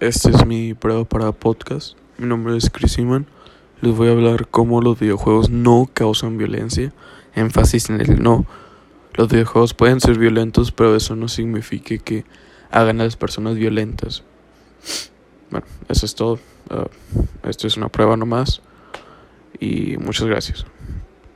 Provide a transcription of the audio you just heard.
Este es mi prueba para podcast. Mi nombre es Chris Iman. Les voy a hablar cómo los videojuegos no causan violencia. Énfasis en el no. Los videojuegos pueden ser violentos, pero eso no significa que hagan a las personas violentas. Bueno, eso es todo. Uh, esto es una prueba nomás. Y muchas gracias.